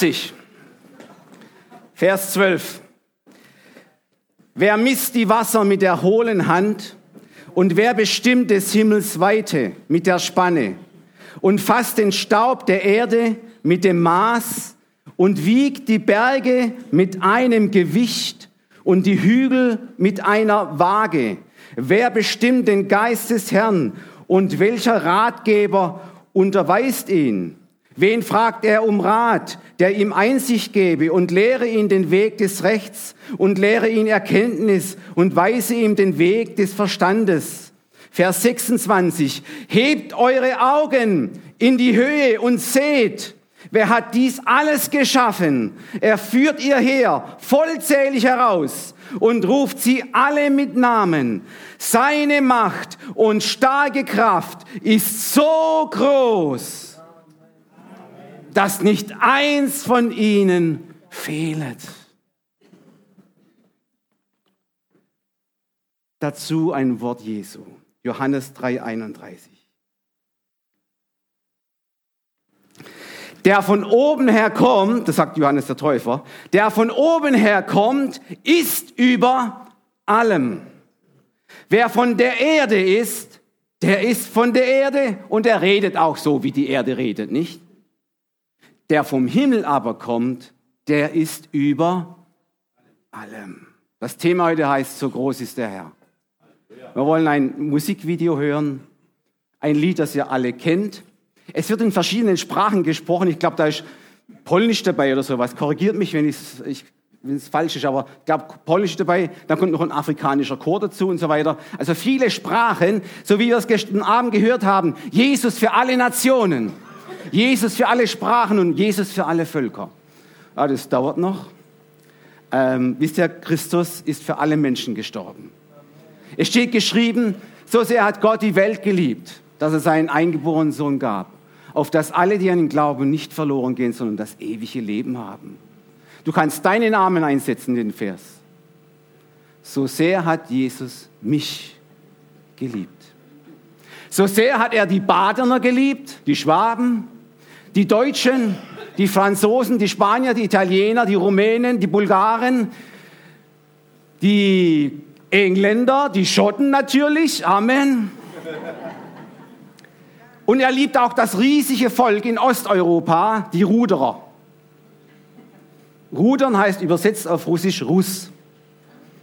40, Vers 12. Wer misst die Wasser mit der hohlen Hand und wer bestimmt des Himmels Weite mit der Spanne und fasst den Staub der Erde mit dem Maß und wiegt die Berge mit einem Gewicht und die Hügel mit einer Waage. Wer bestimmt den Geist des Herrn und welcher Ratgeber unterweist ihn? Wen fragt er um Rat, der ihm Einsicht gebe und lehre ihn den Weg des Rechts und lehre ihn Erkenntnis und weise ihm den Weg des Verstandes? Vers 26. Hebt eure Augen in die Höhe und seht, wer hat dies alles geschaffen? Er führt ihr her, vollzählig heraus und ruft sie alle mit Namen. Seine Macht und starke Kraft ist so groß, dass nicht eins von ihnen fehlet. Dazu ein Wort Jesu. Johannes 3:31. Der von oben her kommt, das sagt Johannes der Täufer, der von oben her kommt, ist über allem. Wer von der Erde ist, der ist von der Erde und er redet auch so, wie die Erde redet, nicht? Der vom Himmel aber kommt, der ist über allem. Das Thema heute heißt, so groß ist der Herr. Wir wollen ein Musikvideo hören, ein Lied, das ihr alle kennt. Es wird in verschiedenen Sprachen gesprochen. Ich glaube, da ist Polnisch dabei oder sowas. Korrigiert mich, wenn es falsch ist, aber ich glaube, Polnisch dabei. Dann kommt noch ein afrikanischer Chor dazu und so weiter. Also viele Sprachen, so wie wir es gestern Abend gehört haben. Jesus für alle Nationen. Jesus für alle Sprachen und Jesus für alle Völker. Ah, das dauert noch. Ähm, wisst ihr, Christus ist für alle Menschen gestorben. Es steht geschrieben, so sehr hat Gott die Welt geliebt, dass er seinen eingeborenen Sohn gab, auf dass alle, die an ihn glauben, nicht verloren gehen, sondern das ewige Leben haben. Du kannst deinen Namen einsetzen in den Vers. So sehr hat Jesus mich geliebt. So sehr hat er die Badener geliebt, die Schwaben, die Deutschen, die Franzosen, die Spanier, die Italiener, die Rumänen, die Bulgaren, die Engländer, die Schotten natürlich, Amen. Und er liebt auch das riesige Volk in Osteuropa, die Ruderer. Rudern heißt übersetzt auf Russisch Russ.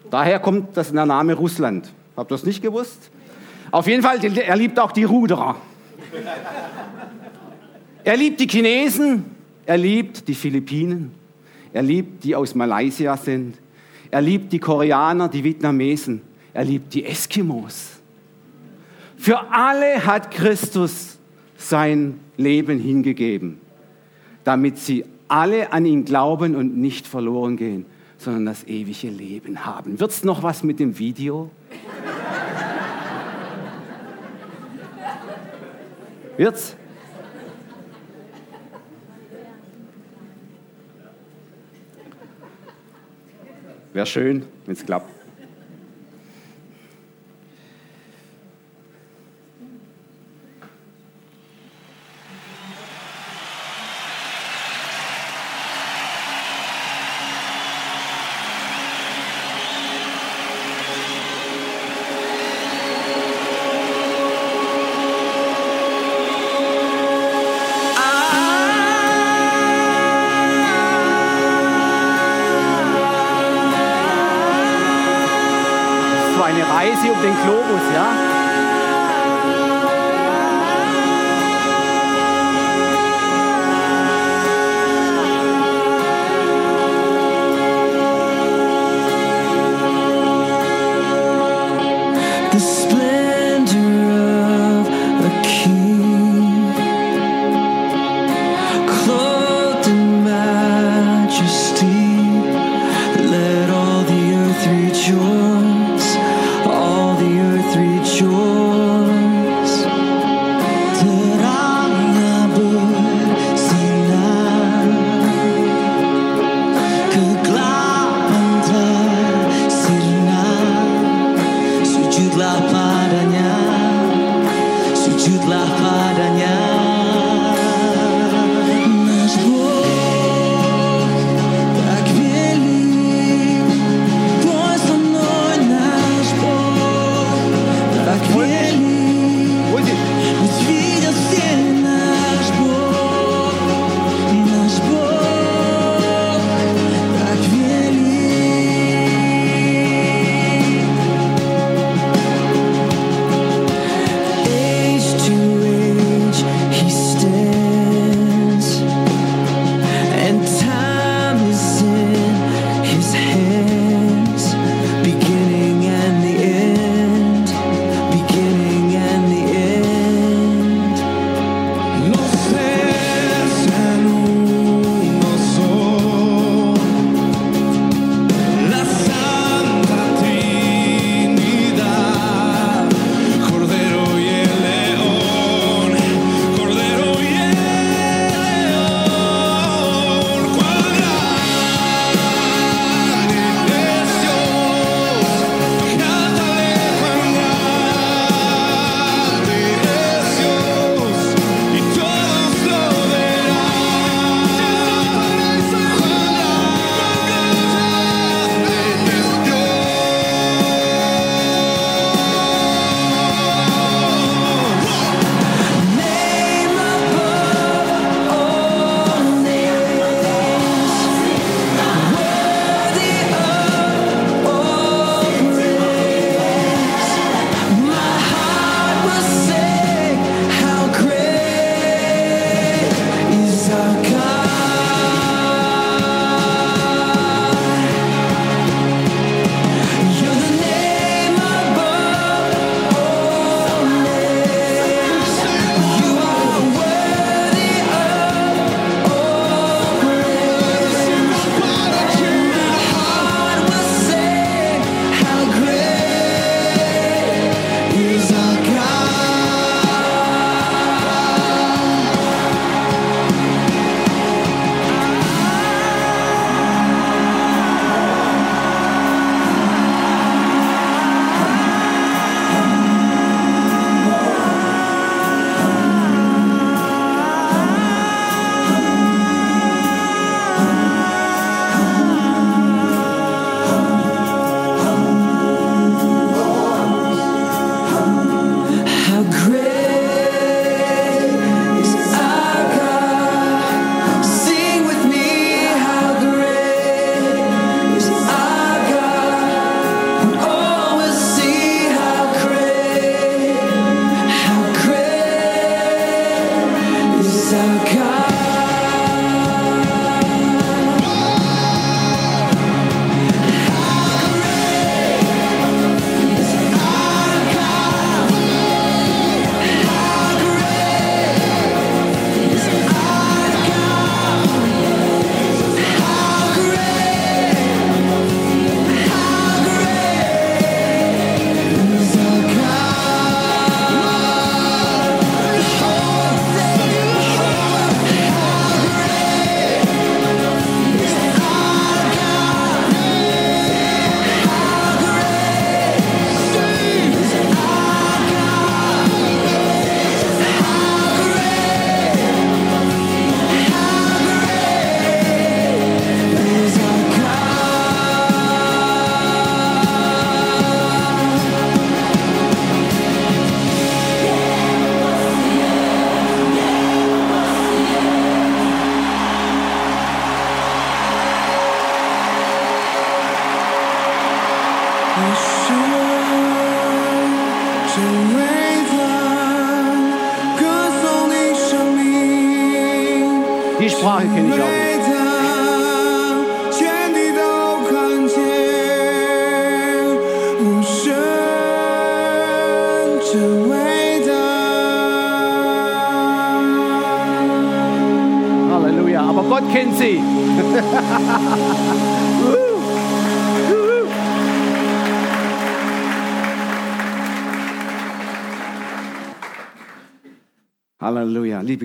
Daher kommt das der Name Russland. Habt ihr das nicht gewusst? Auf jeden Fall, er liebt auch die Ruderer. Er liebt die Chinesen, er liebt die Philippinen, er liebt die aus Malaysia sind, er liebt die Koreaner, die Vietnamesen. Er liebt die Eskimos. Für alle hat Christus sein Leben hingegeben, damit sie alle an ihn glauben und nicht verloren gehen, sondern das ewige Leben haben. Wird's noch was mit dem Video? Wird's? Wäre schön, wenn es klappt.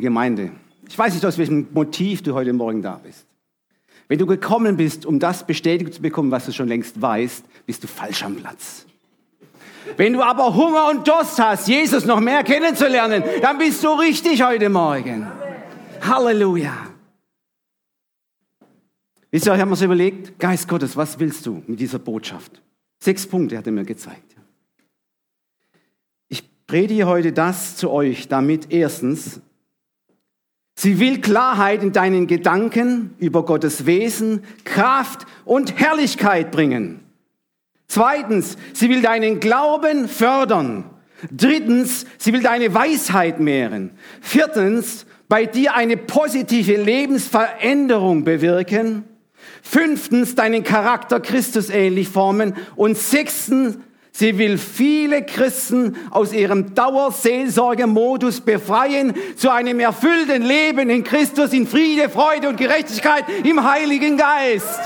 Gemeinde. Ich weiß nicht, aus welchem Motiv du heute Morgen da bist. Wenn du gekommen bist, um das bestätigt zu bekommen, was du schon längst weißt, bist du falsch am Platz. Wenn du aber Hunger und Durst hast, Jesus noch mehr kennenzulernen, dann bist du richtig heute Morgen. Halleluja. Wisst ihr, ich habe mir so überlegt, Geist Gottes, was willst du mit dieser Botschaft? Sechs Punkte hat er mir gezeigt. Ich predige heute das zu euch, damit erstens, sie will Klarheit in deinen Gedanken über Gottes Wesen, Kraft und Herrlichkeit bringen. Zweitens, sie will deinen Glauben fördern. Drittens, sie will deine Weisheit mehren. Viertens, bei dir eine positive Lebensveränderung bewirken. Fünftens, deinen Charakter Christus ähnlich formen. Und sechstens, sie will viele Christen aus ihrem Dauerseelsorgemodus befreien zu einem erfüllten Leben in Christus, in Friede, Freude und Gerechtigkeit im Heiligen Geist.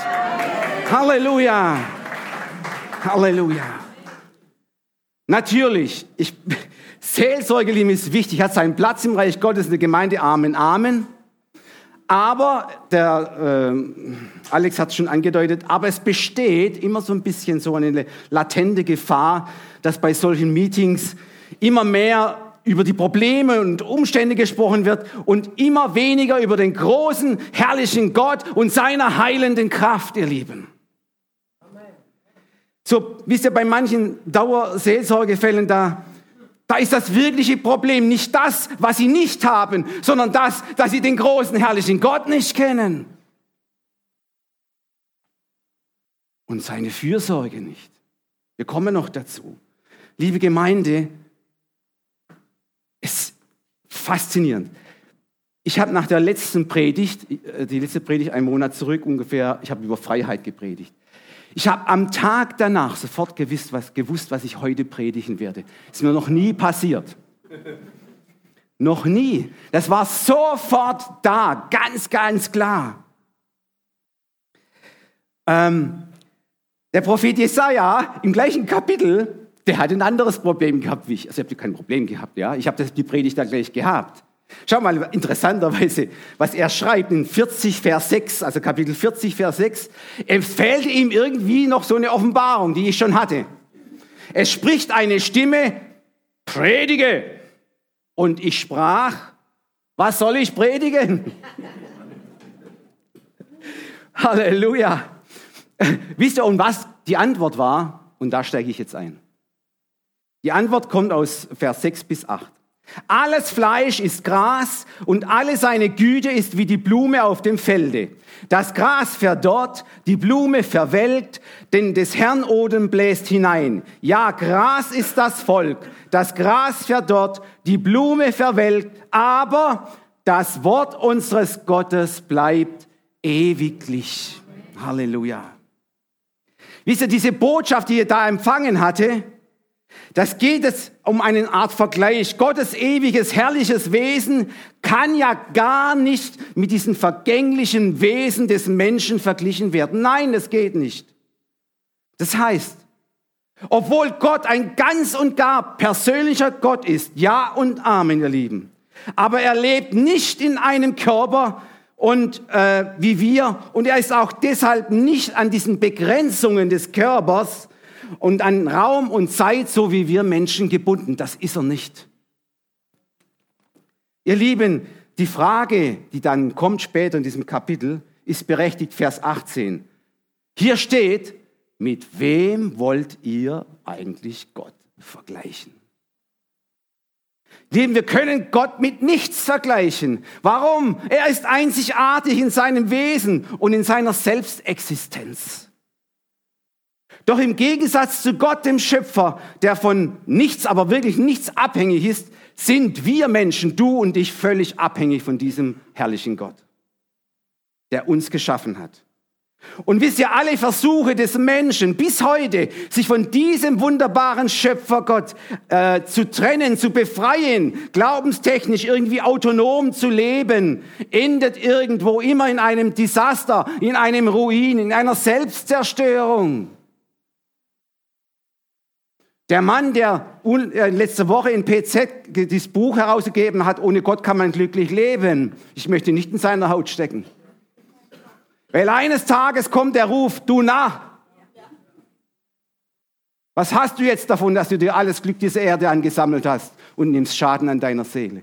Halleluja. Halleluja. Natürlich, ich, Seelsorge, lieben, ist wichtig, hat seinen Platz im Reich Gottes in der Gemeinde. Amen, Amen. Aber, der äh, Alex hat es schon angedeutet, aber es besteht immer so ein bisschen so eine latente Gefahr, dass bei solchen Meetings immer mehr über die Probleme und Umstände gesprochen wird und immer weniger über den großen, herrlichen Gott und seiner heilenden Kraft, ihr Lieben. So, wisst ihr, bei manchen Dauerseelsorgefällen da, da ist das wirkliche Problem nicht das, was sie nicht haben, sondern das, dass sie den großen, herrlichen Gott nicht kennen. Und seine Fürsorge nicht. Wir kommen noch dazu. Liebe Gemeinde, es ist faszinierend. Ich habe nach der letzten Predigt, äh, die letzte Predigt einen Monat zurück ungefähr, ich habe über Freiheit gepredigt. Ich habe am Tag danach sofort gewusst was, gewusst, was ich heute predigen werde. Ist mir noch nie passiert. noch nie. Das war sofort da, ganz, ganz klar. Ähm, der Prophet Jesaja im gleichen Kapitel, der hat ein anderes Problem gehabt wie ich. Also ich habe kein Problem gehabt, ja. Ich habe die Predigt da gleich gehabt. Schau mal, interessanterweise, was er schreibt in 40, Vers 6, also Kapitel 40, Vers 6, empfällt ihm irgendwie noch so eine Offenbarung, die ich schon hatte. Es spricht eine Stimme, predige. Und ich sprach, was soll ich predigen? Halleluja. Wisst ihr, und was die Antwort war? Und da steige ich jetzt ein. Die Antwort kommt aus Vers 6 bis 8. Alles Fleisch ist Gras und alle seine Güte ist wie die Blume auf dem Felde. Das Gras verdorrt, die Blume verwelkt, denn des Herrn Odem bläst hinein. Ja, Gras ist das Volk, das Gras verdorrt, die Blume verwelkt, aber das Wort unseres Gottes bleibt ewiglich. Halleluja. Wisst ihr, diese Botschaft, die ihr da empfangen hatte, das geht es um eine Art Vergleich. Gottes ewiges, herrliches Wesen kann ja gar nicht mit diesem vergänglichen Wesen des Menschen verglichen werden. Nein, das geht nicht. Das heißt, obwohl Gott ein ganz und gar persönlicher Gott ist, ja und Amen, ihr Lieben, aber er lebt nicht in einem Körper und äh, wie wir und er ist auch deshalb nicht an diesen Begrenzungen des Körpers und an Raum und Zeit, so wie wir Menschen gebunden. Das ist er nicht. Ihr Lieben, die Frage, die dann kommt später in diesem Kapitel, ist berechtigt, Vers 18. Hier steht, mit wem wollt ihr eigentlich Gott vergleichen? Lieben, wir können Gott mit nichts vergleichen. Warum? Er ist einzigartig in seinem Wesen und in seiner Selbstexistenz. Doch im Gegensatz zu Gott, dem Schöpfer, der von nichts, aber wirklich nichts abhängig ist, sind wir Menschen, du und ich, völlig abhängig von diesem herrlichen Gott. der uns geschaffen hat. Und wisst ihr, alle Versuche des Menschen bis heute, sich von diesem wunderbaren Schöpfergott äh, zu trennen, zu befreien, glaubenstechnisch irgendwie autonom zu leben, endet irgendwo immer in einem Desaster, in einem Ruin, in einer Selbstzerstörung. Der Mann, der äh, letzte Woche in PZ dieses Buch herausgegeben hat, ohne Gott kann man glücklich leben. Ich möchte nicht in seiner Haut stecken. Weil eines Tages kommt der Ruf, du nah. Was hast du jetzt davon, dass du dir alles Glück dieser Erde angesammelt hast und nimmst Schaden an deiner Seele?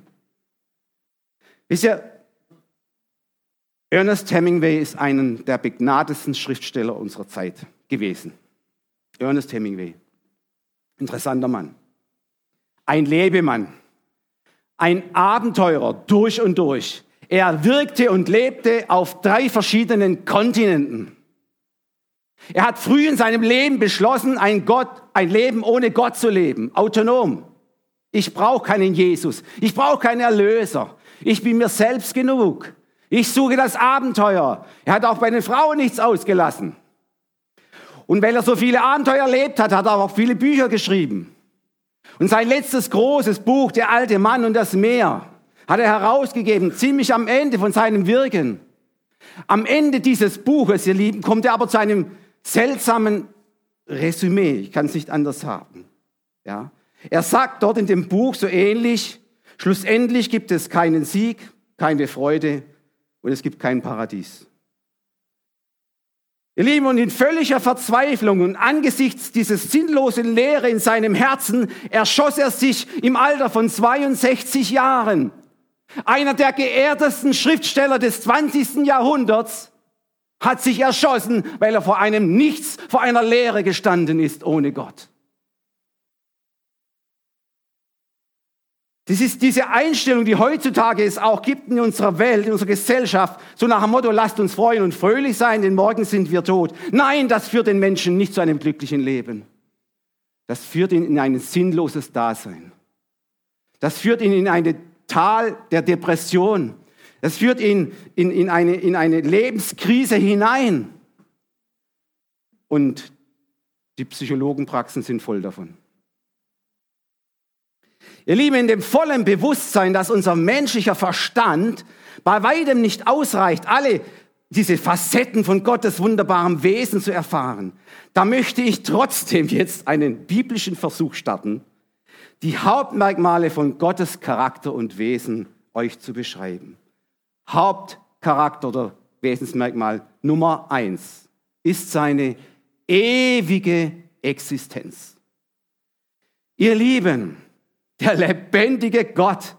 Wisst ihr, Ernest Hemingway ist einer der begnadetsten Schriftsteller unserer Zeit gewesen. Ernest Hemingway. Interessanter Mann. Ein Lebemann. Ein Abenteurer durch und durch. Er wirkte und lebte auf drei verschiedenen Kontinenten. Er hat früh in seinem Leben beschlossen, ein, Gott, ein Leben ohne Gott zu leben, autonom. Ich brauche keinen Jesus, ich brauche keinen Erlöser, ich bin mir selbst genug. Ich suche das Abenteuer. Er hat auch bei den Frauen nichts ausgelassen. Und weil er so viele Abenteuer erlebt hat, hat er auch viele Bücher geschrieben. Und sein letztes großes Buch, Der alte Mann und das Meer, hat er herausgegeben, ziemlich am Ende von seinem Wirken. Am Ende dieses Buches, ihr Lieben, kommt er aber zu einem seltsamen Resümee. Ich kann es nicht anders haben. Ja. Er sagt dort in dem Buch so ähnlich, schlussendlich gibt es keinen Sieg, keine Freude und es gibt kein Paradies. Ihr Lieben, und in völliger Verzweiflung und angesichts dieses sinnlosen Leere in seinem Herzen erschoss er sich im Alter von 62 Jahren. Einer der geehrtesten Schriftsteller des 20. Jahrhunderts hat sich erschossen, weil er vor einem Nichts, vor einer Leere gestanden ist ohne Gott. Das ist diese Einstellung, die heutzutage es auch gibt in unserer Welt, in unserer Gesellschaft, so nach dem Motto, lasst uns freuen und fröhlich sein, denn morgen sind wir tot. Nein, das führt den Menschen nicht zu einem glücklichen Leben. Das führt ihn in ein sinnloses Dasein. Das führt ihn in eine Tal der Depression. Das führt ihn in, in, eine, in eine Lebenskrise hinein. Und die Psychologenpraxen sind voll davon. Ihr Lieben, in dem vollen Bewusstsein, dass unser menschlicher Verstand bei weitem nicht ausreicht, alle diese Facetten von Gottes wunderbarem Wesen zu erfahren, da möchte ich trotzdem jetzt einen biblischen Versuch starten, die Hauptmerkmale von Gottes Charakter und Wesen euch zu beschreiben. Hauptcharakter oder Wesensmerkmal Nummer eins ist seine ewige Existenz. Ihr Lieben, der lebendige Gott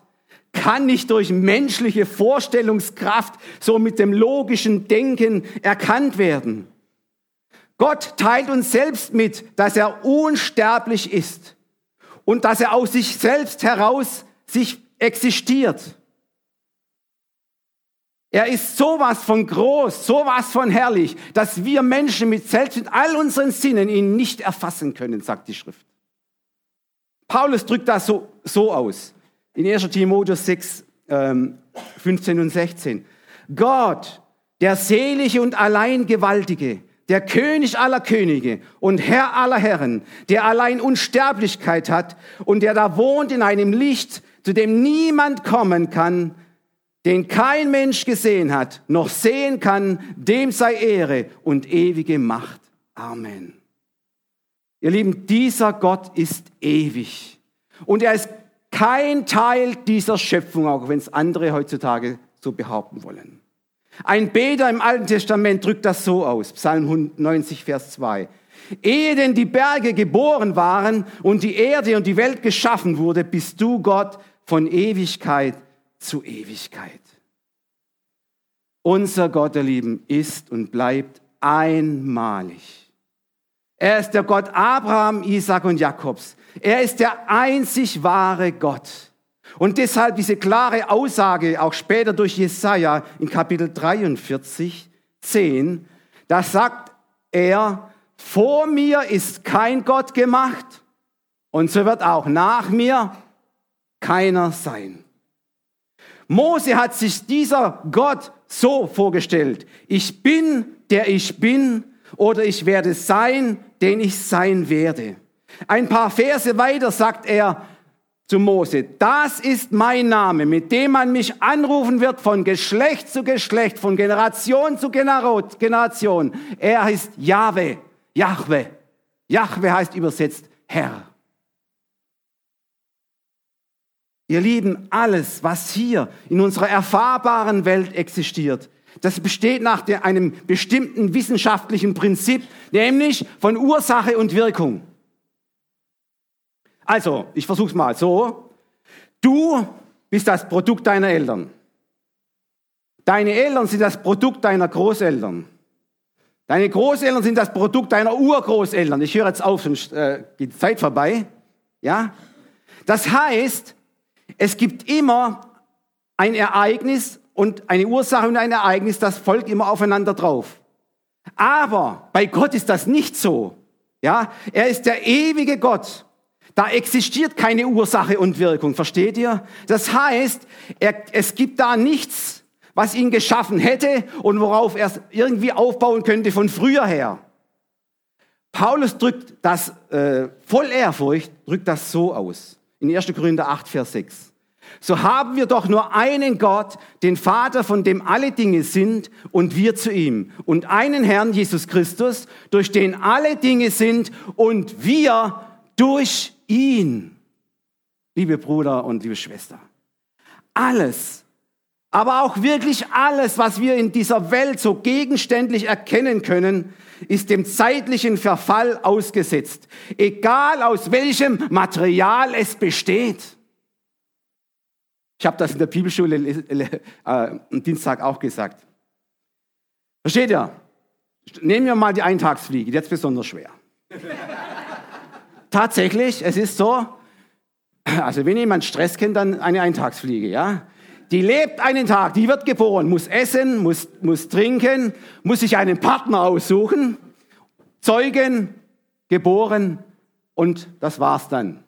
kann nicht durch menschliche Vorstellungskraft so mit dem logischen Denken erkannt werden. Gott teilt uns selbst mit, dass er unsterblich ist und dass er aus sich selbst heraus sich existiert. Er ist sowas von groß, sowas von herrlich, dass wir Menschen mit selbst mit all unseren Sinnen ihn nicht erfassen können, sagt die Schrift. Paulus drückt das so, so aus. In 1. Timotheus 6, ähm, 15 und 16. Gott, der selige und allein Gewaltige, der König aller Könige und Herr aller Herren, der allein Unsterblichkeit hat und der da wohnt in einem Licht, zu dem niemand kommen kann, den kein Mensch gesehen hat, noch sehen kann, dem sei Ehre und ewige Macht. Amen. Ihr Lieben, dieser Gott ist ewig und er ist kein Teil dieser Schöpfung, auch wenn es andere heutzutage so behaupten wollen. Ein Beter im Alten Testament drückt das so aus, Psalm 90, Vers 2. Ehe denn die Berge geboren waren und die Erde und die Welt geschaffen wurde, bist du Gott von Ewigkeit zu Ewigkeit. Unser Gott, ihr Lieben, ist und bleibt einmalig. Er ist der Gott Abraham, Isaac und Jakobs. Er ist der einzig wahre Gott. Und deshalb diese klare Aussage, auch später durch Jesaja in Kapitel 43, 10, da sagt er, vor mir ist kein Gott gemacht und so wird auch nach mir keiner sein. Mose hat sich dieser Gott so vorgestellt. Ich bin, der ich bin, oder ich werde sein, den ich sein werde. Ein paar Verse weiter sagt er zu Mose, das ist mein Name, mit dem man mich anrufen wird von Geschlecht zu Geschlecht, von Generation zu Generation. Er ist Jahwe, Jahwe. Jahwe heißt übersetzt Herr. Ihr Lieben, alles, was hier in unserer erfahrbaren Welt existiert, das besteht nach einem bestimmten wissenschaftlichen Prinzip, nämlich von Ursache und Wirkung. Also, ich versuche es mal so. Du bist das Produkt deiner Eltern. Deine Eltern sind das Produkt deiner Großeltern. Deine Großeltern sind das Produkt deiner Urgroßeltern. Ich höre jetzt auf, sonst äh, geht die Zeit vorbei. Ja? Das heißt, es gibt immer ein Ereignis und eine Ursache und ein Ereignis, das folgt immer aufeinander drauf. Aber bei Gott ist das nicht so. Ja, er ist der ewige Gott. Da existiert keine Ursache und Wirkung, versteht ihr? Das heißt, er, es gibt da nichts, was ihn geschaffen hätte und worauf er irgendwie aufbauen könnte von früher her. Paulus drückt das äh, voll Ehrfurcht, drückt das so aus. In 1. Korinther 8, Vers 6 so haben wir doch nur einen Gott, den Vater, von dem alle Dinge sind und wir zu ihm. Und einen Herrn, Jesus Christus, durch den alle Dinge sind und wir durch ihn. Liebe Bruder und liebe Schwester, alles, aber auch wirklich alles, was wir in dieser Welt so gegenständlich erkennen können, ist dem zeitlichen Verfall ausgesetzt, egal aus welchem Material es besteht. Ich habe das in der Bibelschule äh, am Dienstag auch gesagt. Versteht ihr? Nehmen wir mal die Eintagsfliege, jetzt besonders schwer. Tatsächlich, es ist so, also wenn jemand Stress kennt, dann eine Eintagsfliege, ja. Die lebt einen Tag, die wird geboren, muss essen, muss, muss trinken, muss sich einen Partner aussuchen, zeugen, geboren und das war's dann.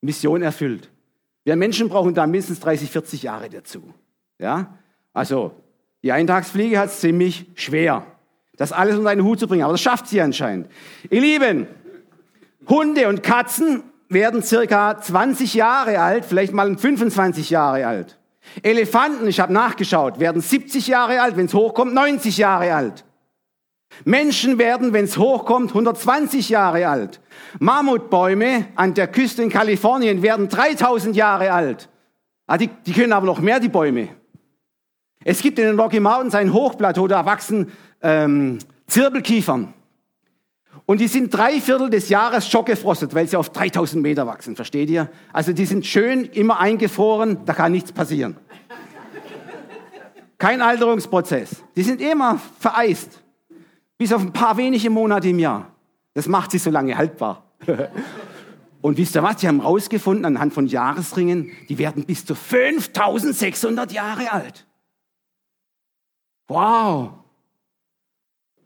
Mission erfüllt. Wir Menschen brauchen da mindestens 30, 40 Jahre dazu. Ja? Also, die Eintagsfliege hat es ziemlich schwer, das alles unter einen Hut zu bringen, aber das schafft sie anscheinend. Ihr Lieben, Hunde und Katzen werden circa 20 Jahre alt, vielleicht mal 25 Jahre alt. Elefanten, ich habe nachgeschaut, werden 70 Jahre alt, wenn es hochkommt, 90 Jahre alt. Menschen werden, wenn es hochkommt, 120 Jahre alt. Mammutbäume an der Küste in Kalifornien werden 3000 Jahre alt. Ah, die, die können aber noch mehr, die Bäume. Es gibt in den Rocky Mountains ein Hochplateau, da wachsen ähm, Zirbelkiefern. Und die sind drei Viertel des Jahres schockgefrostet, weil sie auf 3000 Meter wachsen, versteht ihr? Also die sind schön immer eingefroren, da kann nichts passieren. Kein Alterungsprozess. Die sind immer vereist. Bis auf ein paar wenige Monate im Jahr. Das macht sie so lange haltbar. Und wisst ihr was? Sie haben herausgefunden anhand von Jahresringen, die werden bis zu 5600 Jahre alt. Wow.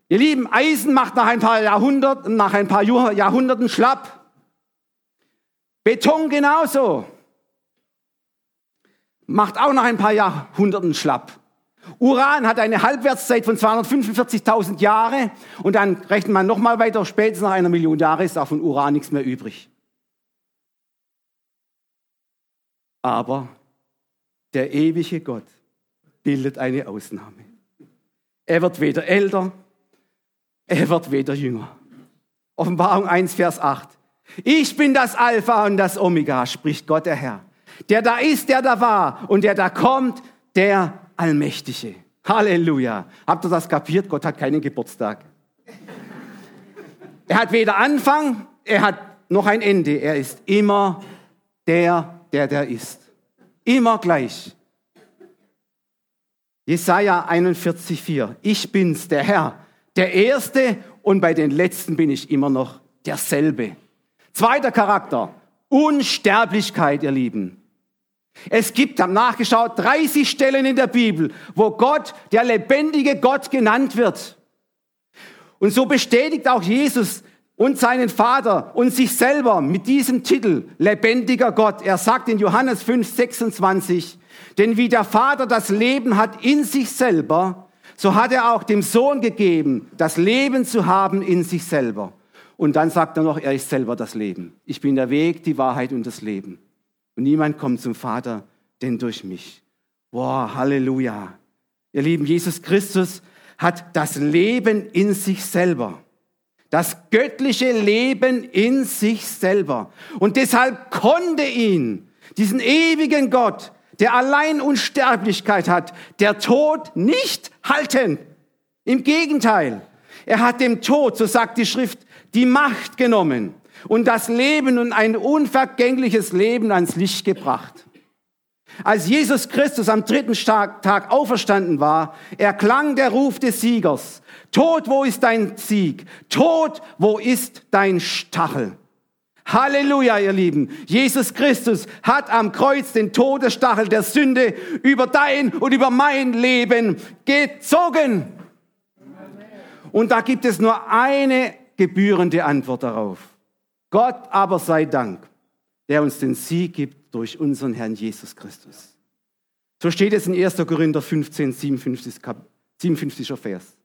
Ihr Lieben, Eisen macht nach ein paar Jahrhunderten, nach ein paar Jahrhunderten schlapp. Beton genauso. Macht auch nach ein paar Jahrhunderten schlapp. Uran hat eine Halbwertszeit von 245.000 Jahre und dann rechnet man nochmal weiter, spätestens nach einer Million Jahre ist auch von Uran nichts mehr übrig. Aber der ewige Gott bildet eine Ausnahme. Er wird weder älter, er wird weder jünger. Offenbarung 1, Vers 8. Ich bin das Alpha und das Omega, spricht Gott der Herr. Der da ist, der da war und der da kommt, der Allmächtige. Halleluja. Habt ihr das kapiert? Gott hat keinen Geburtstag. Er hat weder Anfang, er hat noch ein Ende. Er ist immer der, der der ist. Immer gleich. Jesaja 41,4. Ich bin's, der Herr, der Erste und bei den Letzten bin ich immer noch derselbe. Zweiter Charakter. Unsterblichkeit, ihr Lieben. Es gibt, haben nachgeschaut, 30 Stellen in der Bibel, wo Gott, der lebendige Gott genannt wird. Und so bestätigt auch Jesus und seinen Vater und sich selber mit diesem Titel, lebendiger Gott. Er sagt in Johannes 5, 26, Denn wie der Vater das Leben hat in sich selber, so hat er auch dem Sohn gegeben, das Leben zu haben in sich selber. Und dann sagt er noch, er ist selber das Leben. Ich bin der Weg, die Wahrheit und das Leben. Und niemand kommt zum Vater, denn durch mich. Boah, Halleluja. Ihr Lieben, Jesus Christus hat das Leben in sich selber. Das göttliche Leben in sich selber. Und deshalb konnte ihn, diesen ewigen Gott, der allein Unsterblichkeit hat, der Tod nicht halten. Im Gegenteil, er hat dem Tod, so sagt die Schrift, die Macht genommen und das Leben und ein unvergängliches Leben ans Licht gebracht. Als Jesus Christus am dritten Tag auferstanden war, erklang der Ruf des Siegers. Tod, wo ist dein Sieg? Tod, wo ist dein Stachel? Halleluja, ihr Lieben. Jesus Christus hat am Kreuz den Todesstachel der Sünde über dein und über mein Leben gezogen. Und da gibt es nur eine gebührende Antwort darauf. Gott aber sei Dank, der uns den Sieg gibt durch unseren Herrn Jesus Christus. So steht es in 1. Korinther 15, 57, 57. Vers.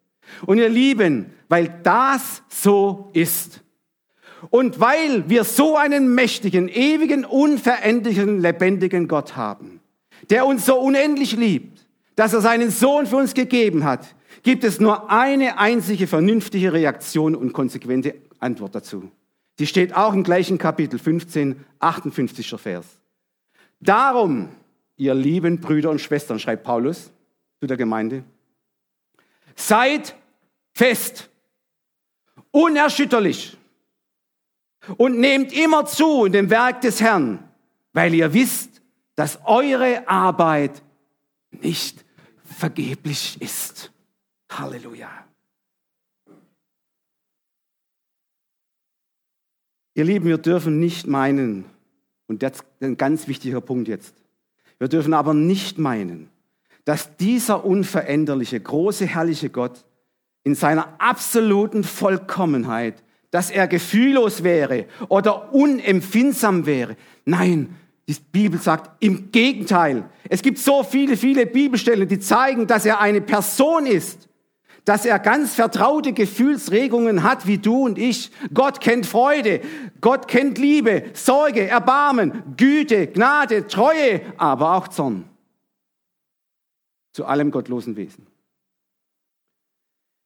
Und ihr Lieben, weil das so ist und weil wir so einen mächtigen, ewigen, unveränderlichen, lebendigen Gott haben, der uns so unendlich liebt, dass er seinen Sohn für uns gegeben hat, gibt es nur eine einzige vernünftige Reaktion und konsequente Antwort dazu. Die steht auch im gleichen Kapitel 15, 58. Vers. Darum, ihr lieben Brüder und Schwestern, schreibt Paulus zu der Gemeinde, seid fest, unerschütterlich und nehmt immer zu in dem Werk des Herrn, weil ihr wisst, dass eure Arbeit nicht vergeblich ist. Halleluja. Ihr Lieben, wir dürfen nicht meinen, und das ist ein ganz wichtiger Punkt jetzt, wir dürfen aber nicht meinen, dass dieser unveränderliche, große, herrliche Gott in seiner absoluten Vollkommenheit, dass er gefühllos wäre oder unempfindsam wäre. Nein, die Bibel sagt im Gegenteil. Es gibt so viele, viele Bibelstellen, die zeigen, dass er eine Person ist, dass er ganz vertraute Gefühlsregungen hat wie du und ich. Gott kennt Freude, Gott kennt Liebe, Sorge, Erbarmen, Güte, Gnade, Treue, aber auch Zorn. Zu allem gottlosen Wesen.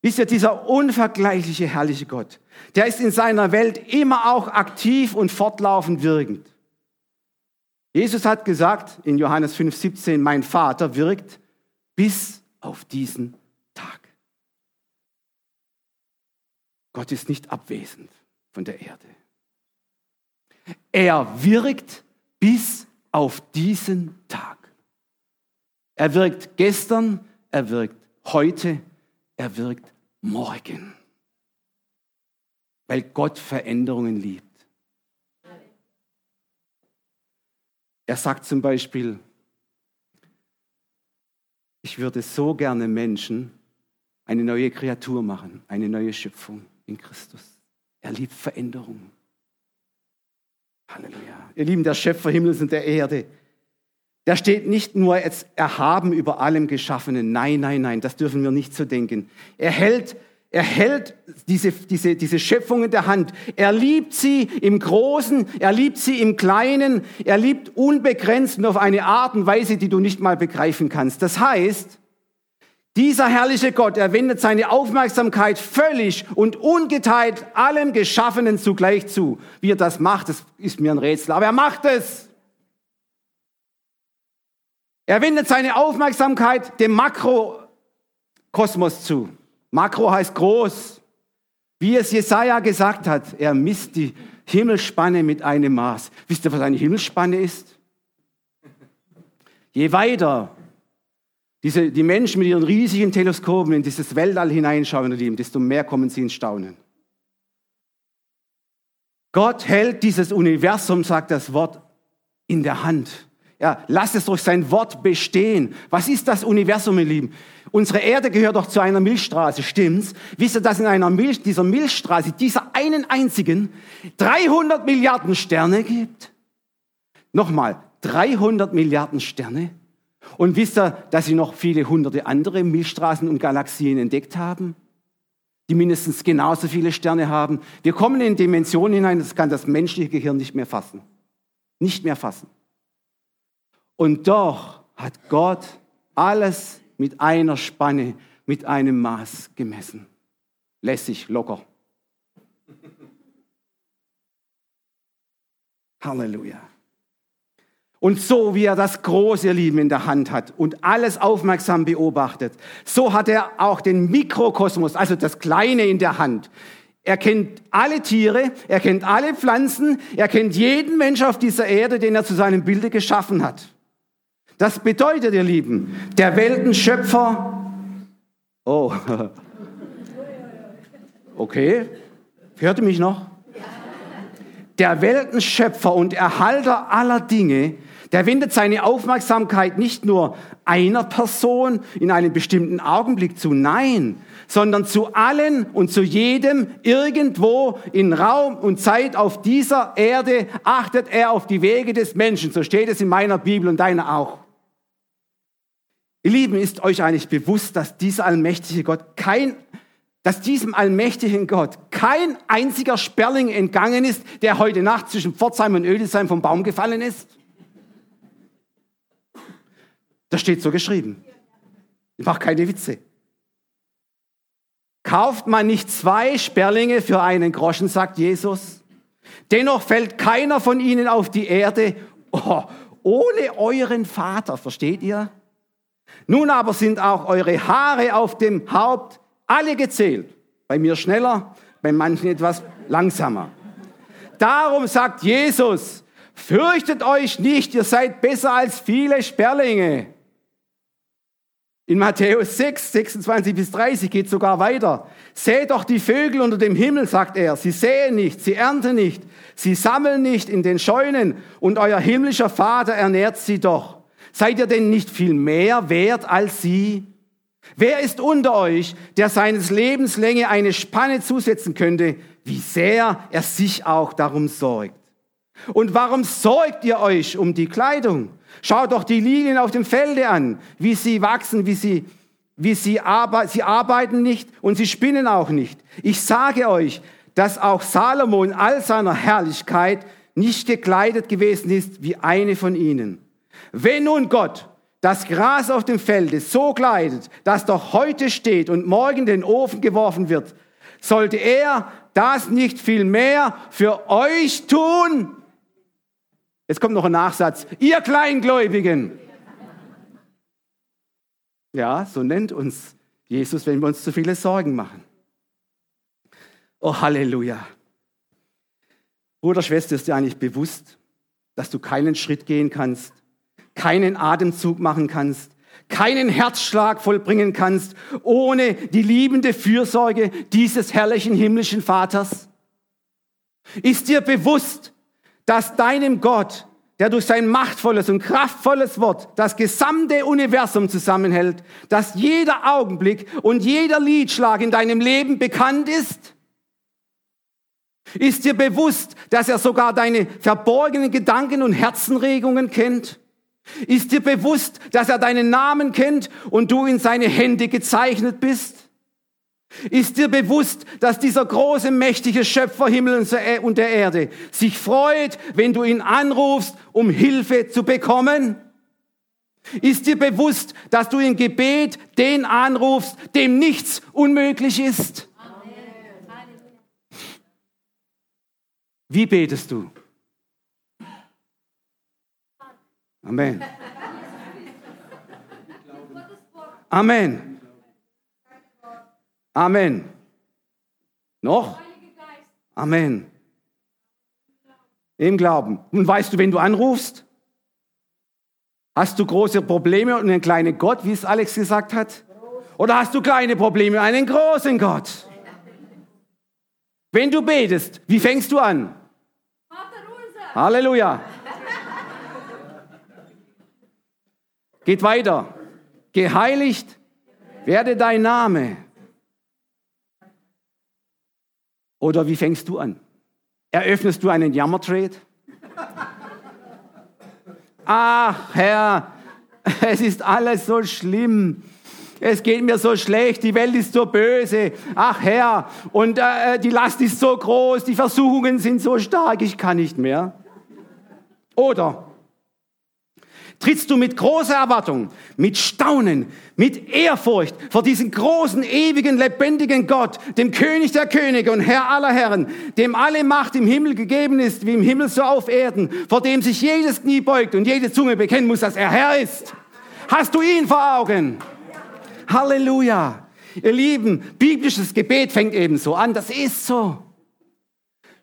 Wisst ihr, dieser unvergleichliche, herrliche Gott, der ist in seiner Welt immer auch aktiv und fortlaufend wirkend. Jesus hat gesagt in Johannes 5,17, mein Vater wirkt bis auf diesen Tag. Gott ist nicht abwesend von der Erde. Er wirkt bis auf diesen Tag. Er wirkt gestern, er wirkt heute, er wirkt morgen. Weil Gott Veränderungen liebt. Er sagt zum Beispiel, ich würde so gerne Menschen eine neue Kreatur machen, eine neue Schöpfung in Christus. Er liebt Veränderung. Halleluja. Ihr Lieben, der Schöpfer Himmels und der Erde, der steht nicht nur jetzt erhaben über allem Geschaffenen. Nein, nein, nein, das dürfen wir nicht so denken. Er hält, er hält diese, diese, diese Schöpfung in der Hand. Er liebt sie im Großen, er liebt sie im Kleinen, er liebt unbegrenzt und auf eine Art und Weise, die du nicht mal begreifen kannst. Das heißt, dieser herrliche Gott, er wendet seine Aufmerksamkeit völlig und ungeteilt allem Geschaffenen zugleich zu. Wie er das macht, das ist mir ein Rätsel, aber er macht es. Er wendet seine Aufmerksamkeit dem Makrokosmos zu. Makro heißt groß. Wie es Jesaja gesagt hat, er misst die Himmelsspanne mit einem Maß. Wisst ihr, was eine Himmelsspanne ist? Je weiter diese, die Menschen mit ihren riesigen Teleskopen in dieses Weltall hineinschauen, lieben, desto mehr kommen sie ins Staunen. Gott hält dieses Universum, sagt das Wort, in der Hand. Ja, lass es durch sein Wort bestehen. Was ist das Universum, ihr Lieben? Unsere Erde gehört doch zu einer Milchstraße, stimmt's? Wisst ihr, dass in einer Milch, dieser Milchstraße, dieser einen einzigen, 300 Milliarden Sterne gibt? Nochmal, 300 Milliarden Sterne? Und wisst ihr, dass sie noch viele hunderte andere Milchstraßen und Galaxien entdeckt haben, die mindestens genauso viele Sterne haben? Wir kommen in Dimensionen hinein, das kann das menschliche Gehirn nicht mehr fassen. Nicht mehr fassen. Und doch hat Gott alles mit einer Spanne, mit einem Maß gemessen. Lässig, locker. Halleluja. Und so wie er das große Leben in der Hand hat und alles aufmerksam beobachtet, so hat er auch den Mikrokosmos, also das Kleine in der Hand. Er kennt alle Tiere, er kennt alle Pflanzen, er kennt jeden Mensch auf dieser Erde, den er zu seinem Bilde geschaffen hat. Das bedeutet, ihr Lieben, der Weltenschöpfer, oh, okay, hörte mich noch? Der Weltenschöpfer und Erhalter aller Dinge, der wendet seine Aufmerksamkeit nicht nur einer Person in einem bestimmten Augenblick zu, nein, sondern zu allen und zu jedem irgendwo in Raum und Zeit auf dieser Erde achtet er auf die Wege des Menschen. So steht es in meiner Bibel und deiner auch. Ihr Lieben, ist euch eigentlich bewusst, dass dieser allmächtige Gott kein, dass diesem allmächtigen Gott kein einziger Sperling entgangen ist, der heute Nacht zwischen Pforzheim und Ödesheim vom Baum gefallen ist? Das steht so geschrieben. Ich mache keine Witze. Kauft man nicht zwei Sperlinge für einen Groschen, sagt Jesus. Dennoch fällt keiner von ihnen auf die Erde oh, ohne euren Vater, versteht ihr? Nun aber sind auch eure Haare auf dem Haupt alle gezählt. Bei mir schneller, bei manchen etwas langsamer. Darum sagt Jesus, fürchtet euch nicht, ihr seid besser als viele Sperlinge. In Matthäus 6, 26 bis 30 geht sogar weiter. Seht doch die Vögel unter dem Himmel, sagt er. Sie säen nicht, sie ernten nicht, sie sammeln nicht in den Scheunen und euer himmlischer Vater ernährt sie doch. Seid ihr denn nicht viel mehr wert als sie? Wer ist unter euch, der seines Lebens Länge eine Spanne zusetzen könnte, wie sehr er sich auch darum sorgt? Und warum sorgt ihr euch um die Kleidung? Schaut doch die Lilien auf dem Felde an, wie sie wachsen, wie sie, wie sie, arbe sie arbeiten nicht und sie spinnen auch nicht. Ich sage euch, dass auch Salomo in all seiner Herrlichkeit nicht gekleidet gewesen ist wie eine von ihnen. Wenn nun Gott das Gras auf dem Felde so kleidet, dass doch heute steht und morgen den Ofen geworfen wird, sollte er das nicht viel mehr für euch tun? Jetzt kommt noch ein Nachsatz. Ihr Kleingläubigen. Ja, so nennt uns Jesus, wenn wir uns zu viele Sorgen machen. Oh, Halleluja. Bruder, Schwester, ist dir eigentlich bewusst, dass du keinen Schritt gehen kannst, keinen Atemzug machen kannst, keinen Herzschlag vollbringen kannst, ohne die liebende Fürsorge dieses herrlichen himmlischen Vaters? Ist dir bewusst, dass deinem Gott, der durch sein machtvolles und kraftvolles Wort das gesamte Universum zusammenhält, dass jeder Augenblick und jeder Liedschlag in deinem Leben bekannt ist? Ist dir bewusst, dass er sogar deine verborgenen Gedanken und Herzenregungen kennt? Ist dir bewusst, dass er deinen Namen kennt und du in seine Hände gezeichnet bist? Ist dir bewusst, dass dieser große, mächtige Schöpfer Himmel und der Erde sich freut, wenn du ihn anrufst, um Hilfe zu bekommen? Ist dir bewusst, dass du im Gebet den anrufst, dem nichts unmöglich ist? Wie betest du? Amen. Amen. Amen. Noch? Amen. Im Glauben. Und weißt du, wenn du anrufst? Hast du große Probleme und einen kleinen Gott, wie es Alex gesagt hat? Oder hast du kleine Probleme und einen großen Gott? Wenn du betest, wie fängst du an? Halleluja. Geht weiter. Geheiligt werde dein Name. Oder wie fängst du an? Eröffnest du einen Jammertrade? Ach, Herr, Es ist alles so schlimm. Es geht mir so schlecht, die Welt ist so böse. Ach Herr, und äh, die Last ist so groß, die Versuchungen sind so stark, ich kann nicht mehr. Oder trittst du mit großer Erwartung, mit Staunen, mit Ehrfurcht vor diesen großen, ewigen, lebendigen Gott, dem König der Könige und Herr aller Herren, dem alle Macht im Himmel gegeben ist, wie im Himmel so auf Erden, vor dem sich jedes Knie beugt und jede Zunge bekennen muss, dass er Herr ist. Hast du ihn vor Augen? Halleluja. Ihr Lieben, biblisches Gebet fängt eben so an. Das ist so.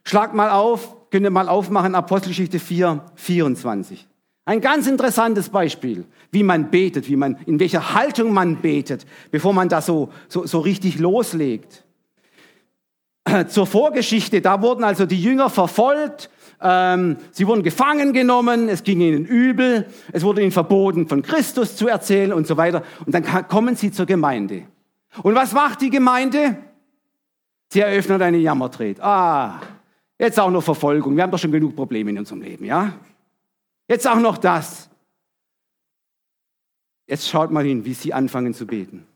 Schlag mal auf, könnt ihr mal aufmachen, Apostelgeschichte 4, 24. Ein ganz interessantes Beispiel, wie man betet, wie man, in welcher Haltung man betet, bevor man da so, so, so richtig loslegt. Zur Vorgeschichte, da wurden also die Jünger verfolgt, ähm, sie wurden gefangen genommen, es ging ihnen übel, es wurde ihnen verboten, von Christus zu erzählen und so weiter. Und dann kommen sie zur Gemeinde. Und was macht die Gemeinde? Sie eröffnet eine Jammertret. Ah, jetzt auch noch Verfolgung. Wir haben doch schon genug Probleme in unserem Leben, ja? Jetzt auch noch das. Jetzt schaut mal hin, wie sie anfangen zu beten.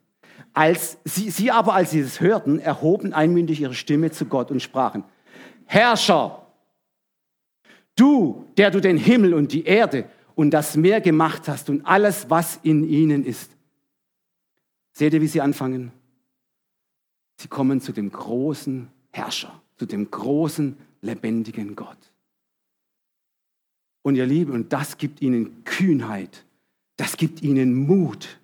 Als sie, sie aber, als sie es hörten, erhoben einmündig ihre Stimme zu Gott und sprachen, Herrscher, du, der du den Himmel und die Erde und das Meer gemacht hast und alles, was in ihnen ist. Seht ihr, wie sie anfangen? Sie kommen zu dem großen Herrscher, zu dem großen, lebendigen Gott. Und ihr Lieben, und das gibt ihnen Kühnheit, das gibt ihnen Mut,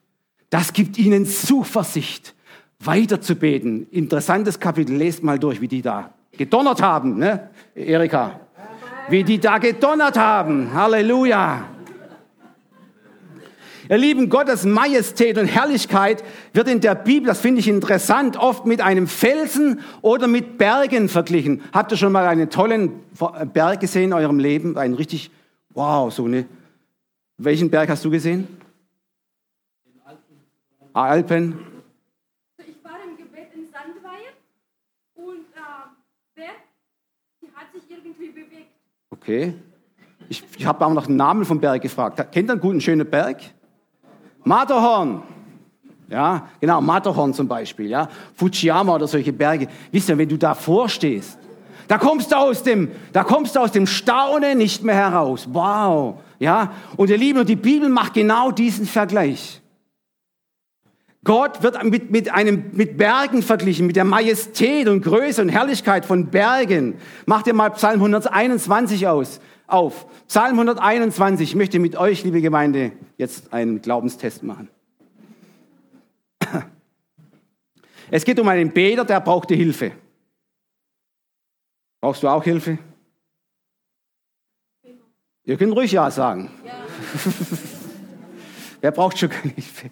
das gibt ihnen Zuversicht, weiterzubeten. Interessantes Kapitel, lest mal durch, wie die da gedonnert haben, ne, Erika? Wie die da gedonnert haben. Halleluja. Ihr Lieben, Gottes Majestät und Herrlichkeit wird in der Bibel, das finde ich interessant, oft mit einem Felsen oder mit Bergen verglichen. Habt ihr schon mal einen tollen Berg gesehen in eurem Leben? Einen richtig Wow, so eine. Welchen Berg hast du gesehen? In Alpen. Alpen. Also ich war im Gebet in Sandweier und äh, Berg, die hat sich irgendwie bewegt. Okay. Ich, ich habe auch nach dem Namen vom Berg gefragt. Kennt ihr einen guten, schönen Berg? Matterhorn. Ja, genau, Matterhorn zum Beispiel, ja. Fujiyama oder solche Berge. Wisst ihr, wenn du da vorstehst da kommst du aus dem, da kommst du aus dem Staunen nicht mehr heraus. Wow. Ja. Und ihr Lieben, die Bibel macht genau diesen Vergleich. Gott wird mit, mit einem, mit Bergen verglichen, mit der Majestät und Größe und Herrlichkeit von Bergen. Macht ihr mal Psalm 121 aus, auf. Psalm 121. Ich möchte mit euch, liebe Gemeinde, jetzt einen Glaubenstest machen. Es geht um einen Beter, der brauchte Hilfe. Brauchst du auch Hilfe? Ihr könnt ruhig Ja sagen. Ja. Wer braucht schon keine Hilfe?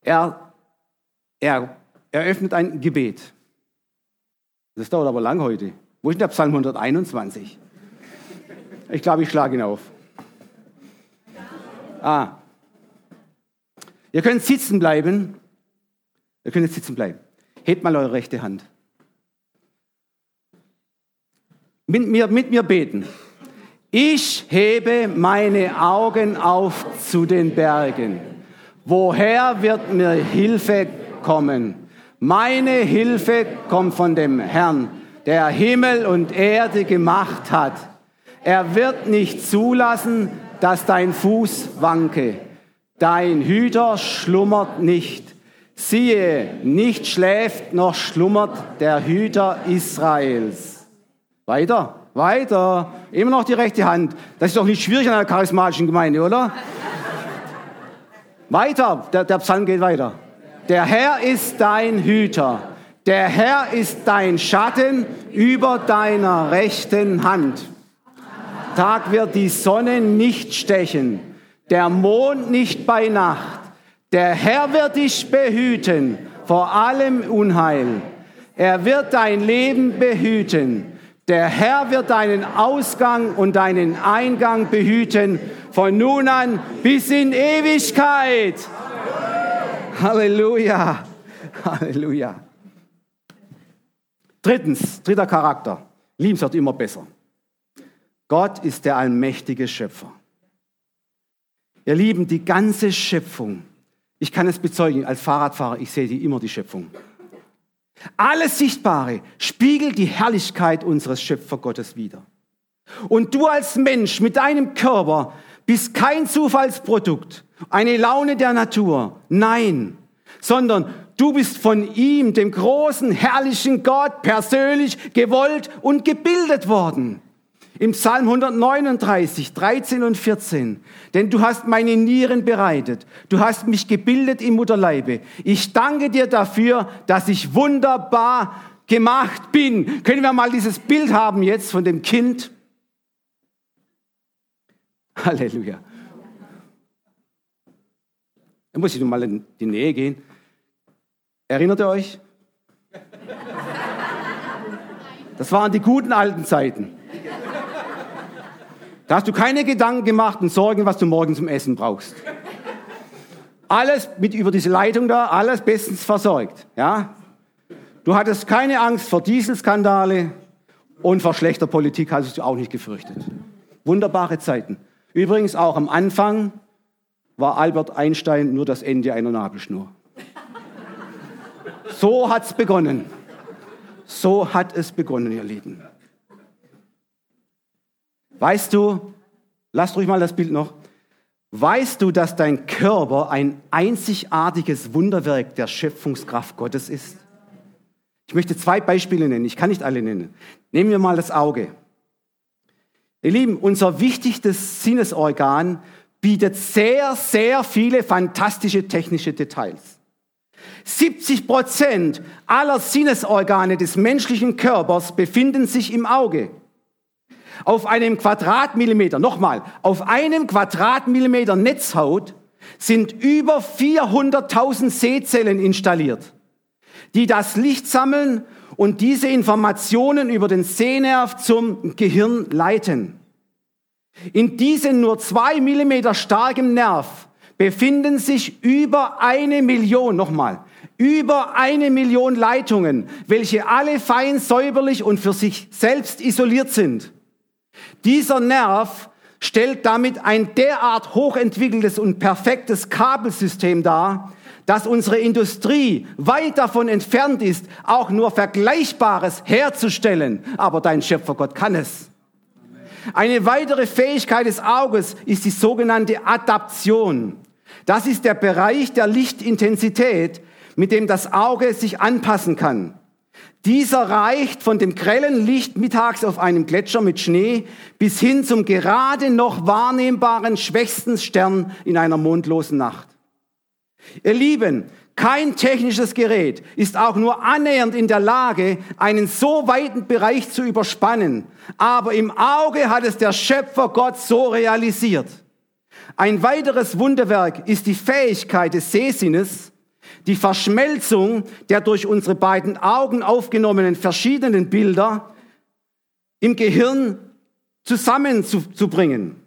Er, er eröffnet ein Gebet. Das dauert aber lang heute. Wo ist denn der Psalm 121? Ich glaube, ich schlage ihn auf. Ah. Ihr könnt sitzen bleiben. Ihr könnt sitzen bleiben. Hebt mal eure rechte Hand. Mit mir, mit mir beten. Ich hebe meine Augen auf zu den Bergen. Woher wird mir Hilfe kommen? Meine Hilfe kommt von dem Herrn, der Himmel und Erde gemacht hat. Er wird nicht zulassen, dass dein Fuß wanke. Dein Hüter schlummert nicht. Siehe, nicht schläft noch schlummert der Hüter Israels. Weiter, weiter. Immer noch die rechte Hand. Das ist doch nicht schwierig in einer charismatischen Gemeinde, oder? weiter, der, der Psalm geht weiter. Der Herr ist dein Hüter. Der Herr ist dein Schatten über deiner rechten Hand. Tag wird die Sonne nicht stechen, der Mond nicht bei Nacht. Der Herr wird dich behüten vor allem Unheil. Er wird dein Leben behüten. Der Herr wird deinen Ausgang und deinen Eingang behüten von nun an bis in Ewigkeit. Halleluja. Halleluja. Drittens, dritter Charakter. Liebens wird immer besser. Gott ist der allmächtige Schöpfer. Ihr Lieben, die ganze Schöpfung, ich kann es bezeugen, als Fahrradfahrer, ich sehe die immer die Schöpfung. Alles Sichtbare spiegelt die Herrlichkeit unseres Schöpfergottes wider. Und du als Mensch mit deinem Körper bist kein Zufallsprodukt, eine Laune der Natur. Nein, sondern du bist von ihm, dem großen, herrlichen Gott, persönlich gewollt und gebildet worden. Im Psalm 139, 13 und 14. Denn du hast meine Nieren bereitet. Du hast mich gebildet im Mutterleibe. Ich danke dir dafür, dass ich wunderbar gemacht bin. Können wir mal dieses Bild haben jetzt von dem Kind? Halleluja. Da muss ich nun mal in die Nähe gehen. Erinnert ihr euch? Das waren die guten alten Zeiten. Da hast du keine Gedanken gemacht und Sorgen, was du morgen zum Essen brauchst. Alles mit über diese Leitung da, alles bestens versorgt, ja? Du hattest keine Angst vor Dieselskandale und vor schlechter Politik hast du auch nicht gefürchtet. Wunderbare Zeiten. Übrigens auch am Anfang war Albert Einstein nur das Ende einer Nabelschnur. So hat's begonnen. So hat es begonnen, ihr Lieben. Weißt du, lasst ruhig mal das Bild noch. Weißt du, dass dein Körper ein einzigartiges Wunderwerk der Schöpfungskraft Gottes ist? Ich möchte zwei Beispiele nennen. Ich kann nicht alle nennen. Nehmen wir mal das Auge. Ihr Lieben, unser wichtigstes Sinnesorgan bietet sehr, sehr viele fantastische technische Details. 70 Prozent aller Sinnesorgane des menschlichen Körpers befinden sich im Auge. Auf einem Quadratmillimeter, nochmal, auf einem Quadratmillimeter Netzhaut sind über 400.000 Sehzellen installiert, die das Licht sammeln und diese Informationen über den Sehnerv zum Gehirn leiten. In diesem nur zwei Millimeter starken Nerv befinden sich über eine Million, nochmal, über eine Million Leitungen, welche alle fein säuberlich und für sich selbst isoliert sind. Dieser Nerv stellt damit ein derart hochentwickeltes und perfektes Kabelsystem dar, dass unsere Industrie weit davon entfernt ist, auch nur Vergleichbares herzustellen. Aber dein Schöpfergott kann es. Eine weitere Fähigkeit des Auges ist die sogenannte Adaption. Das ist der Bereich der Lichtintensität, mit dem das Auge sich anpassen kann. Dieser reicht von dem grellen Licht mittags auf einem Gletscher mit Schnee bis hin zum gerade noch wahrnehmbaren schwächsten Stern in einer mondlosen Nacht. Ihr Lieben, kein technisches Gerät ist auch nur annähernd in der Lage, einen so weiten Bereich zu überspannen. Aber im Auge hat es der Schöpfer Gott so realisiert. Ein weiteres Wunderwerk ist die Fähigkeit des Sehsinnes, die Verschmelzung der durch unsere beiden Augen aufgenommenen verschiedenen Bilder im Gehirn zusammenzubringen.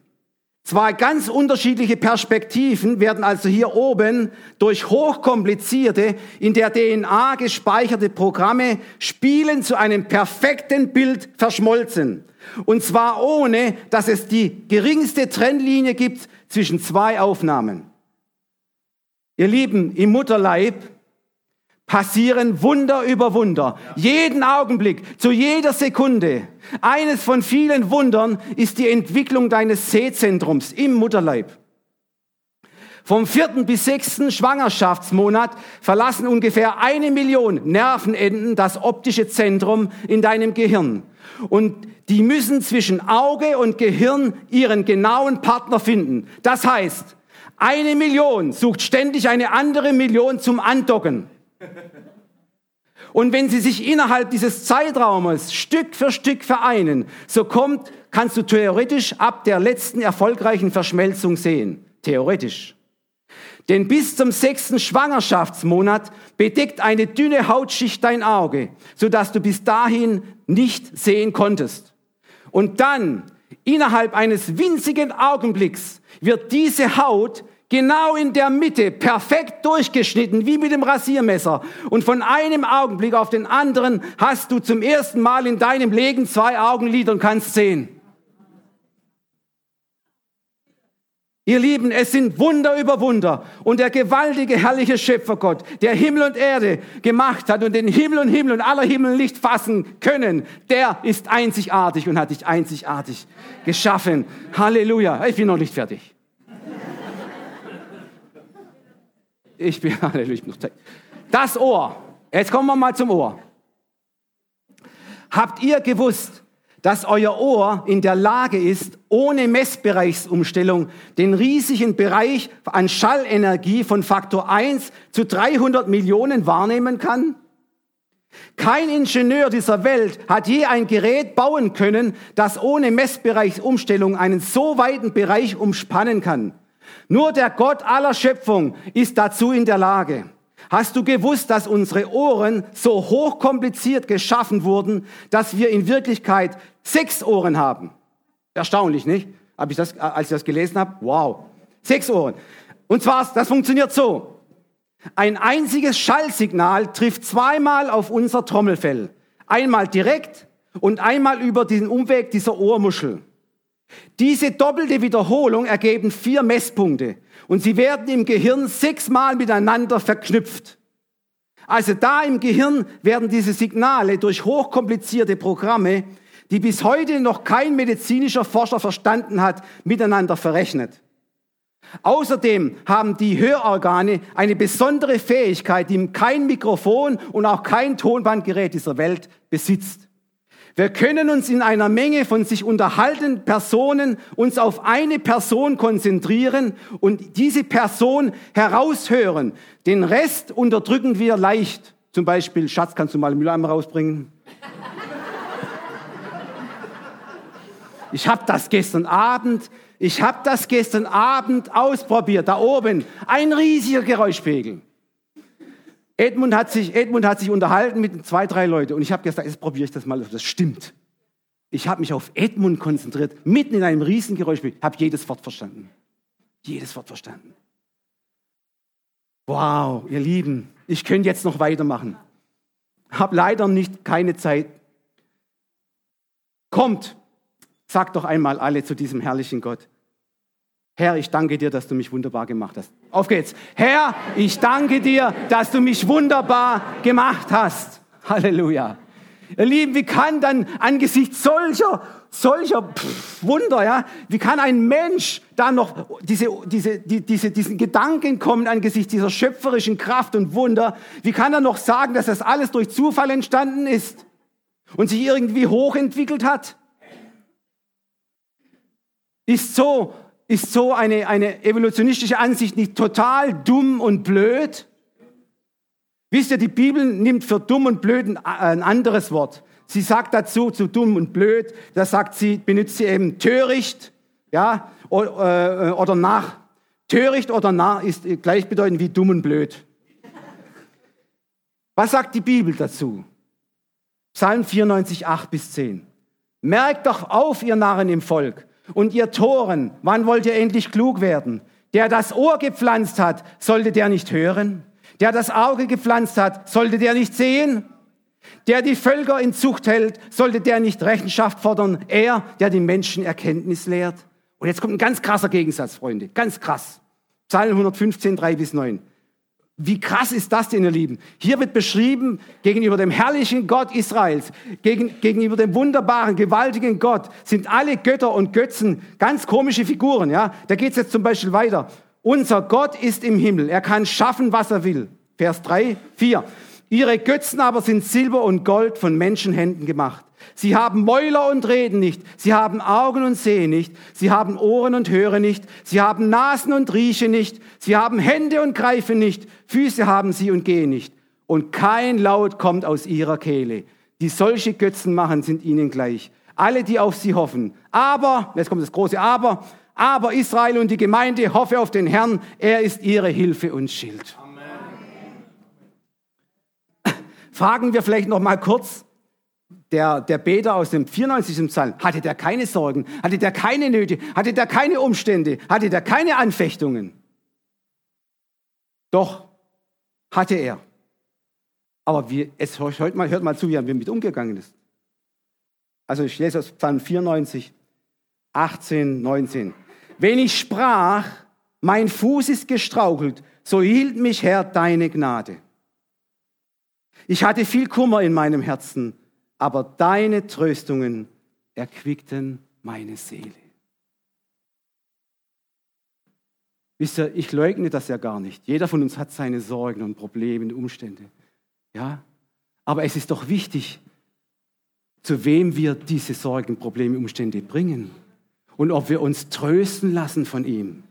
Zwei ganz unterschiedliche Perspektiven werden also hier oben durch hochkomplizierte, in der DNA gespeicherte Programme spielen zu einem perfekten Bild verschmolzen. Und zwar ohne, dass es die geringste Trennlinie gibt zwischen zwei Aufnahmen. Ihr Lieben, im Mutterleib passieren Wunder über Wunder. Jeden Augenblick, zu jeder Sekunde. Eines von vielen Wundern ist die Entwicklung deines Sehzentrums im Mutterleib. Vom vierten bis sechsten Schwangerschaftsmonat verlassen ungefähr eine Million Nervenenden das optische Zentrum in deinem Gehirn. Und die müssen zwischen Auge und Gehirn ihren genauen Partner finden. Das heißt, eine Million sucht ständig eine andere Million zum Andocken. Und wenn sie sich innerhalb dieses Zeitraumes Stück für Stück vereinen, so kommt, kannst du theoretisch ab der letzten erfolgreichen Verschmelzung sehen. Theoretisch. Denn bis zum sechsten Schwangerschaftsmonat bedeckt eine dünne Hautschicht dein Auge, sodass du bis dahin nicht sehen konntest. Und dann, innerhalb eines winzigen Augenblicks, wird diese Haut genau in der Mitte, perfekt durchgeschnitten, wie mit dem Rasiermesser. Und von einem Augenblick auf den anderen hast du zum ersten Mal in deinem Leben zwei Augenlider und kannst sehen. Ihr Lieben, es sind Wunder über Wunder. Und der gewaltige, herrliche Schöpfergott, der Himmel und Erde gemacht hat und den Himmel und Himmel und aller Himmel nicht fassen können, der ist einzigartig und hat dich einzigartig geschaffen. Halleluja. Ich bin noch nicht fertig. Ich bin, ich bin. Das Ohr. Jetzt kommen wir mal zum Ohr. Habt ihr gewusst, dass euer Ohr in der Lage ist, ohne Messbereichsumstellung den riesigen Bereich an Schallenergie von Faktor 1 zu 300 Millionen wahrnehmen kann? Kein Ingenieur dieser Welt hat je ein Gerät bauen können, das ohne Messbereichsumstellung einen so weiten Bereich umspannen kann. Nur der Gott aller Schöpfung ist dazu in der Lage. Hast du gewusst, dass unsere Ohren so hochkompliziert geschaffen wurden, dass wir in Wirklichkeit sechs Ohren haben? Erstaunlich, nicht? Hab ich das, als ich das gelesen habe? Wow. Sechs Ohren. Und zwar, das funktioniert so. Ein einziges Schallsignal trifft zweimal auf unser Trommelfell. Einmal direkt und einmal über den Umweg dieser Ohrmuschel. Diese doppelte Wiederholung ergeben vier Messpunkte und sie werden im Gehirn sechsmal miteinander verknüpft. Also da im Gehirn werden diese Signale durch hochkomplizierte Programme, die bis heute noch kein medizinischer Forscher verstanden hat, miteinander verrechnet. Außerdem haben die Hörorgane eine besondere Fähigkeit, die kein Mikrofon und auch kein Tonbandgerät dieser Welt besitzt. Wir können uns in einer Menge von sich unterhaltenden Personen uns auf eine Person konzentrieren und diese Person heraushören. Den Rest unterdrücken wir leicht. Zum Beispiel, Schatz, kannst du mal den Mülleimer rausbringen? Ich habe das gestern Abend, ich habe das gestern Abend ausprobiert, da oben, ein riesiger Geräuschpegel. Edmund hat sich, Edmund hat sich unterhalten mit zwei, drei Leuten und ich habe gesagt, jetzt probiere ich das mal, das stimmt. Ich habe mich auf Edmund konzentriert, mitten in einem Riesengeräusch, habe jedes Wort verstanden. Jedes Wort verstanden. Wow, ihr Lieben, ich könnte jetzt noch weitermachen. Hab leider nicht keine Zeit. Kommt, sagt doch einmal alle zu diesem herrlichen Gott. Herr, ich danke dir, dass du mich wunderbar gemacht hast. Auf geht's. Herr, ich danke dir, dass du mich wunderbar gemacht hast. Halleluja. Ihr Lieben, wie kann dann angesichts solcher, solcher pff, Wunder, ja, wie kann ein Mensch da noch diese, diese, die, diese, diesen Gedanken kommen angesichts dieser schöpferischen Kraft und Wunder? Wie kann er noch sagen, dass das alles durch Zufall entstanden ist und sich irgendwie hochentwickelt hat? Ist so, ist so eine, eine evolutionistische Ansicht nicht total dumm und blöd? Wisst ihr, die Bibel nimmt für dumm und blöd ein, ein anderes Wort. Sie sagt dazu, zu dumm und blöd, da sagt sie, benutzt sie eben töricht, ja, oder, äh, oder nach. Töricht oder nah ist gleichbedeutend wie dumm und blöd. Was sagt die Bibel dazu? Psalm 94, 8 bis 10. Merkt doch auf, ihr Narren im Volk, und ihr Toren, wann wollt ihr endlich klug werden? Der das Ohr gepflanzt hat, sollte der nicht hören? Der das Auge gepflanzt hat, sollte der nicht sehen? Der die Völker in Zucht hält, sollte der nicht Rechenschaft fordern? Er, der die Menschen Erkenntnis lehrt? Und jetzt kommt ein ganz krasser Gegensatz, Freunde. Ganz krass. Psalm 115, 3 bis 9. Wie krass ist das denn, ihr Lieben? Hier wird beschrieben, gegenüber dem herrlichen Gott Israels, gegen, gegenüber dem wunderbaren, gewaltigen Gott, sind alle Götter und Götzen ganz komische Figuren. Ja? Da geht es jetzt zum Beispiel weiter. Unser Gott ist im Himmel. Er kann schaffen, was er will. Vers 3, 4. Ihre Götzen aber sind Silber und Gold von Menschenhänden gemacht. Sie haben Mäuler und reden nicht. Sie haben Augen und sehen nicht. Sie haben Ohren und hören nicht. Sie haben Nasen und riechen nicht. Sie haben Hände und greifen nicht. Füße haben sie und gehen nicht. Und kein Laut kommt aus ihrer Kehle. Die solche Götzen machen, sind ihnen gleich. Alle, die auf sie hoffen. Aber, jetzt kommt das große Aber, aber Israel und die Gemeinde hoffe auf den Herrn. Er ist ihre Hilfe und Schild. Fragen wir vielleicht noch mal kurz, der, der Beter aus dem 94. Psalm, hatte der keine Sorgen, hatte der keine Nöte, hatte der keine Umstände, hatte der keine Anfechtungen. Doch, hatte er. Aber wie, es, hört, mal, hört mal zu, wie er mit umgegangen ist. Also ich lese aus Psalm 94, 18, 19. Wenn ich sprach, mein Fuß ist gestraukelt, so hielt mich Herr deine Gnade. Ich hatte viel Kummer in meinem Herzen, aber deine Tröstungen erquickten meine Seele. Wisst ihr, ich leugne das ja gar nicht. Jeder von uns hat seine Sorgen und Probleme und Umstände. Ja? Aber es ist doch wichtig, zu wem wir diese Sorgen, Probleme, Umstände bringen. Und ob wir uns trösten lassen von ihm.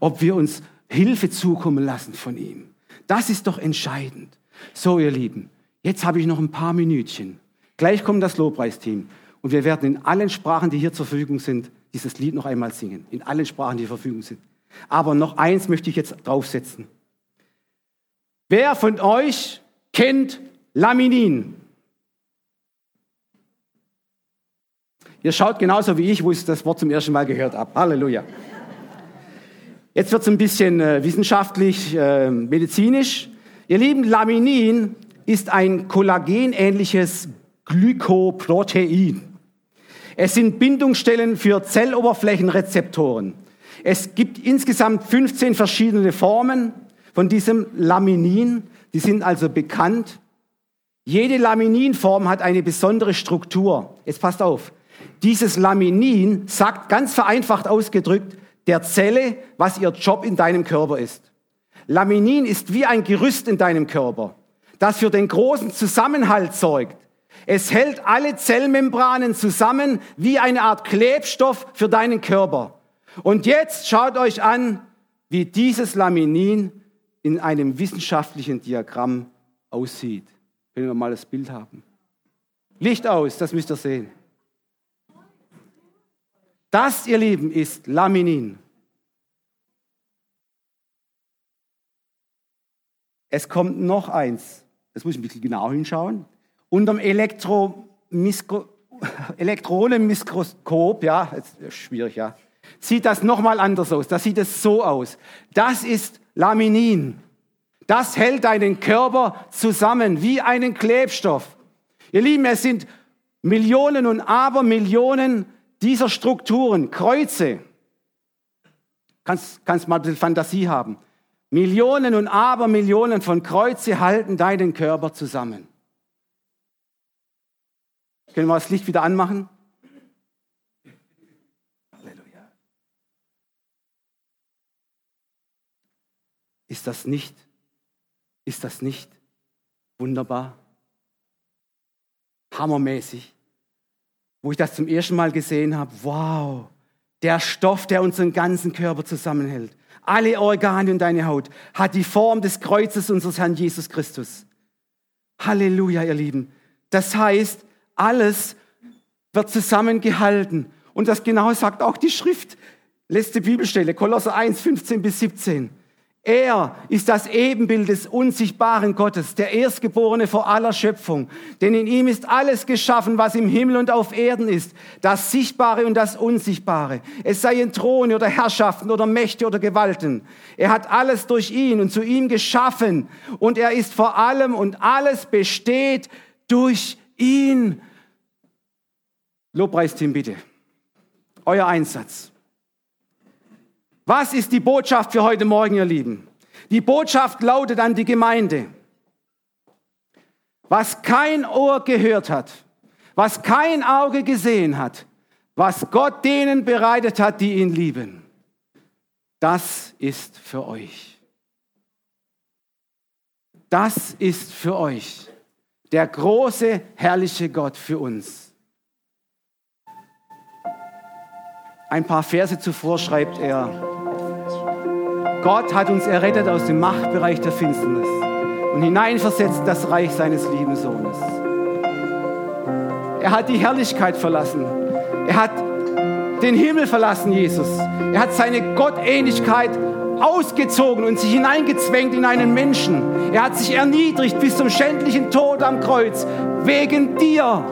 Ob wir uns Hilfe zukommen lassen von ihm. Das ist doch entscheidend. So, ihr Lieben, jetzt habe ich noch ein paar Minütchen. Gleich kommt das Lobpreisteam. Und wir werden in allen Sprachen, die hier zur Verfügung sind, dieses Lied noch einmal singen. In allen Sprachen, die zur Verfügung sind. Aber noch eins möchte ich jetzt draufsetzen. Wer von euch kennt Laminin? Ihr schaut genauso wie ich, wo ich das Wort zum ersten Mal gehört habe. Halleluja. Jetzt wird es ein bisschen äh, wissenschaftlich, äh, medizinisch. Ihr Lieben, Laminin ist ein kollagenähnliches Glykoprotein. Es sind Bindungsstellen für Zelloberflächenrezeptoren. Es gibt insgesamt 15 verschiedene Formen von diesem Laminin. Die sind also bekannt. Jede Lamininform hat eine besondere Struktur. Jetzt passt auf. Dieses Laminin sagt ganz vereinfacht ausgedrückt der Zelle, was ihr Job in deinem Körper ist. Laminin ist wie ein Gerüst in deinem Körper, das für den großen Zusammenhalt sorgt. Es hält alle Zellmembranen zusammen wie eine Art Klebstoff für deinen Körper. Und jetzt schaut euch an, wie dieses Laminin in einem wissenschaftlichen Diagramm aussieht. Wenn wir mal das Bild haben. Licht aus, das müsst ihr sehen. Das, ihr Lieben, ist Laminin. Es kommt noch eins. Das muss ich ein bisschen genau hinschauen. Unterm Elektronenmikroskop, ja, ist schwierig, ja, sieht das nochmal anders aus. Da sieht es so aus. Das ist Laminin. Das hält deinen Körper zusammen wie einen Klebstoff. Ihr Lieben, es sind Millionen und Abermillionen dieser Strukturen, Kreuze. Kannst, kannst mal ein bisschen Fantasie haben. Millionen und Abermillionen von Kreuze halten deinen Körper zusammen. Können wir das Licht wieder anmachen? Ist das nicht, ist das nicht wunderbar? Hammermäßig. Wo ich das zum ersten Mal gesehen habe, wow, der Stoff, der unseren ganzen Körper zusammenhält, alle Organe und deine Haut, hat die Form des Kreuzes unseres Herrn Jesus Christus. Halleluja, ihr Lieben. Das heißt, alles wird zusammengehalten. Und das genau sagt auch die Schrift. Letzte Bibelstelle, Kolosser 1, 15 bis 17. Er ist das Ebenbild des unsichtbaren Gottes, der Erstgeborene vor aller Schöpfung. Denn in ihm ist alles geschaffen, was im Himmel und auf Erden ist, das Sichtbare und das Unsichtbare. Es seien Throne oder Herrschaften oder Mächte oder Gewalten. Er hat alles durch ihn und zu ihm geschaffen. Und er ist vor allem und alles besteht durch ihn. Lobpreisteam bitte. Euer Einsatz. Was ist die Botschaft für heute Morgen, ihr Lieben? Die Botschaft lautet an die Gemeinde. Was kein Ohr gehört hat, was kein Auge gesehen hat, was Gott denen bereitet hat, die ihn lieben, das ist für euch. Das ist für euch der große, herrliche Gott für uns. Ein paar Verse zuvor schreibt er, Gott hat uns errettet aus dem Machtbereich der Finsternis und hineinversetzt das Reich seines lieben Sohnes. Er hat die Herrlichkeit verlassen. Er hat den Himmel verlassen, Jesus. Er hat seine Gottähnlichkeit ausgezogen und sich hineingezwängt in einen Menschen. Er hat sich erniedrigt bis zum schändlichen Tod am Kreuz wegen dir.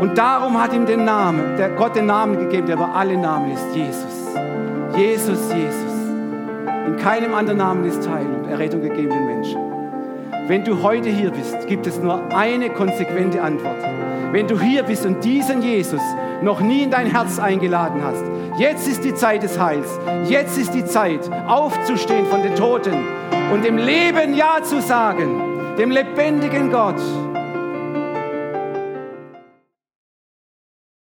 Und darum hat ihm den Namen, der Gott den Namen gegeben, der über alle Namen ist, Jesus. Jesus, Jesus. In keinem anderen Namen ist Heil und Errettung gegeben den Menschen. Wenn du heute hier bist, gibt es nur eine konsequente Antwort. Wenn du hier bist und diesen Jesus noch nie in dein Herz eingeladen hast. Jetzt ist die Zeit des Heils. Jetzt ist die Zeit, aufzustehen von den Toten und dem Leben Ja zu sagen, dem lebendigen Gott.